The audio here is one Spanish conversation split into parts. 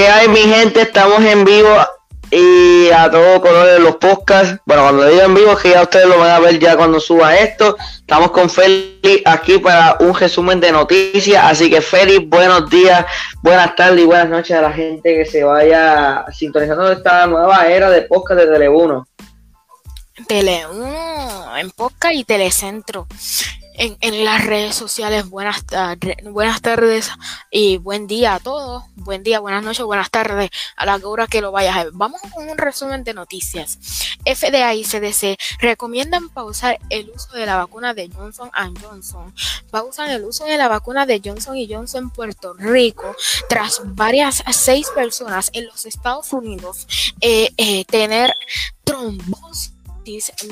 ¿Qué hay, mi gente? Estamos en vivo y a todo color los podcasts. Bueno, cuando digo en vivo, que ya ustedes lo van a ver ya cuando suba esto. Estamos con Félix aquí para un resumen de noticias. Así que, Félix, buenos días, buenas tardes y buenas noches a la gente que se vaya sintonizando esta nueva era de podcast de Tele1. Tele1 en podcast y Telecentro en, las redes sociales. Buenas buenas tardes y buen día a todos. Buen día, buenas noches, buenas tardes a la hora que lo vayas a ver. Vamos con un resumen de noticias. FDA y CDC recomiendan pausar el uso de la vacuna de Johnson Johnson. Pausan el uso de la vacuna de Johnson Johnson en Puerto Rico tras varias seis personas en los Estados Unidos eh, eh, tener trombosis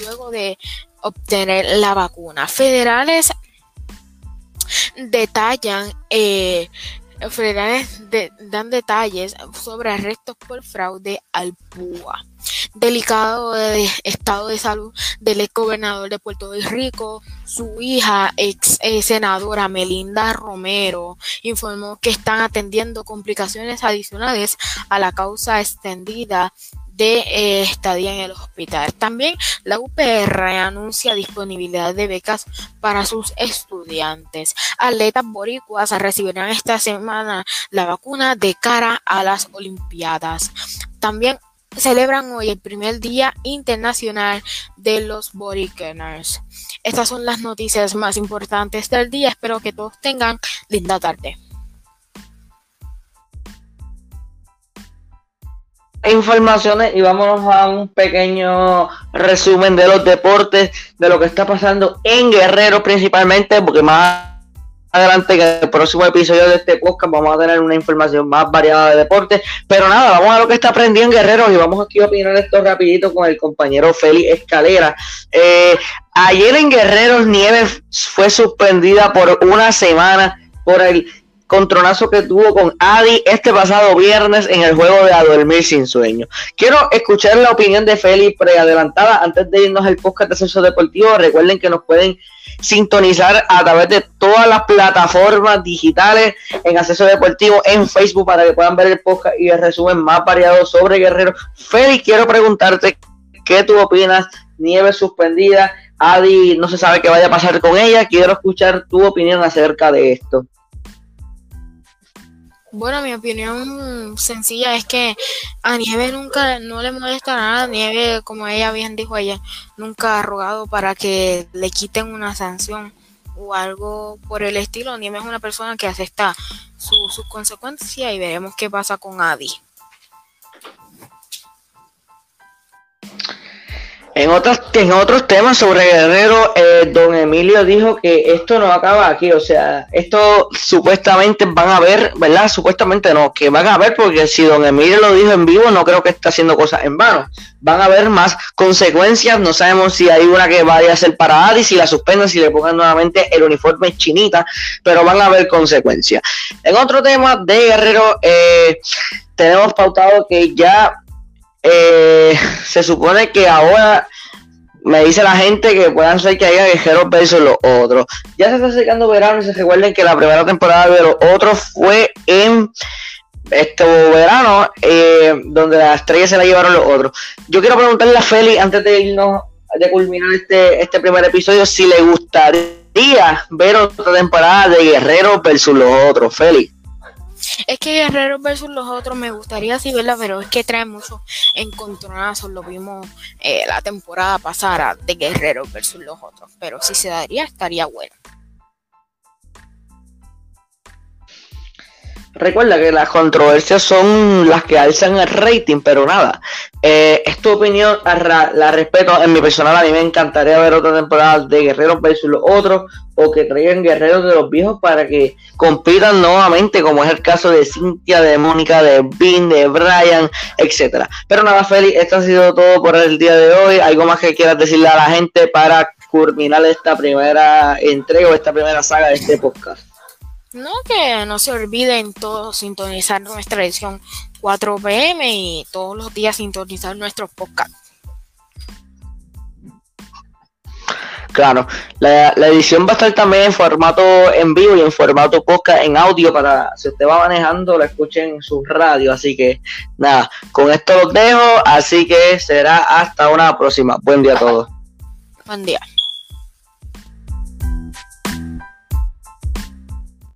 luego de obtener la vacuna. Federales detallan, eh, federales dan detalles sobre arrestos por fraude al PUA. Delicado estado de salud del ex gobernador de Puerto Rico, su hija, ex eh, senadora Melinda Romero, informó que están atendiendo complicaciones adicionales a la causa extendida de eh, estadía en el hospital. También la UPR anuncia disponibilidad de becas para sus estudiantes. Atletas boricuas recibirán esta semana la vacuna de cara a las Olimpiadas. También celebran hoy el primer día internacional de los Borikeners. Estas son las noticias más importantes del día. Espero que todos tengan linda tarde. Informaciones y vámonos a un pequeño resumen de los deportes, de lo que está pasando en Guerrero principalmente, porque más adelante en el próximo episodio de este podcast vamos a tener una información más variada de deportes, pero nada, vamos a lo que está aprendiendo en Guerrero y vamos aquí a opinar esto rapidito con el compañero Félix Escalera. Eh, ayer en Guerrero Nieves fue suspendida por una semana por el contronazo que tuvo con Adi este pasado viernes en el juego de A Dormir Sin Sueño. Quiero escuchar la opinión de Félix preadelantada antes de irnos al podcast de Acceso Deportivo. Recuerden que nos pueden sintonizar a través de todas las plataformas digitales en Acceso Deportivo en Facebook para que puedan ver el podcast y el resumen más variado sobre Guerrero. Félix, quiero preguntarte qué tú opinas. Nieve suspendida, Adi no se sabe qué vaya a pasar con ella. Quiero escuchar tu opinión acerca de esto. Bueno, mi opinión sencilla es que a Nieve nunca no le molesta nada. Nieve, como ella bien dijo ella, nunca ha rogado para que le quiten una sanción o algo por el estilo. Nieve es una persona que acepta sus consecuencias y veremos qué pasa con Adi. En otros, en otros temas sobre Guerrero, eh, don Emilio dijo que esto no acaba aquí, o sea, esto supuestamente van a ver, ¿verdad? Supuestamente no, que van a ver, porque si don Emilio lo dijo en vivo, no creo que esté haciendo cosas en vano. Van a haber más consecuencias, no sabemos si hay una que vaya a ser para Adi, si la suspenden, si le pongan nuevamente el uniforme chinita, pero van a haber consecuencias. En otro tema de Guerrero, eh, tenemos pautado que ya eh, se supone que ahora me dice la gente que puedan ser que haya guerreros versus los otros. Ya se está acercando verano y se recuerden que la primera temporada de los otros fue en este verano, eh, donde las estrellas se la llevaron los otros. Yo quiero preguntarle a Feli, antes de irnos, de culminar este, este primer episodio, si le gustaría ver otra temporada de guerreros versus los otros, Feli. Es que Guerrero versus los otros me gustaría así verla, pero es que trae mucho encontronazos. Lo vimos eh, la temporada pasada de Guerrero versus los otros. Pero si se daría, estaría bueno. Recuerda que las controversias son las que alzan el rating, pero nada. Eh, es tu opinión, la respeto. En mi personal, a mí me encantaría ver otra temporada de Guerreros versus los otros, o que traigan guerreros de los viejos para que compitan nuevamente, como es el caso de Cintia, de Mónica, de Vin, de Brian, etcétera. Pero nada, Félix, esto ha sido todo por el día de hoy. ¿Algo más que quieras decirle a la gente para culminar esta primera entrega o esta primera saga de este podcast? No, que no se olviden todos sintonizar nuestra edición 4 pm y todos los días sintonizar nuestro podcast. Claro, la, edición va a estar también en formato en vivo y en formato podcast en audio para si usted va manejando, lo escuchen en su radio. Así que nada, con esto los dejo. Así que será hasta una próxima. Buen día a todos. Buen día.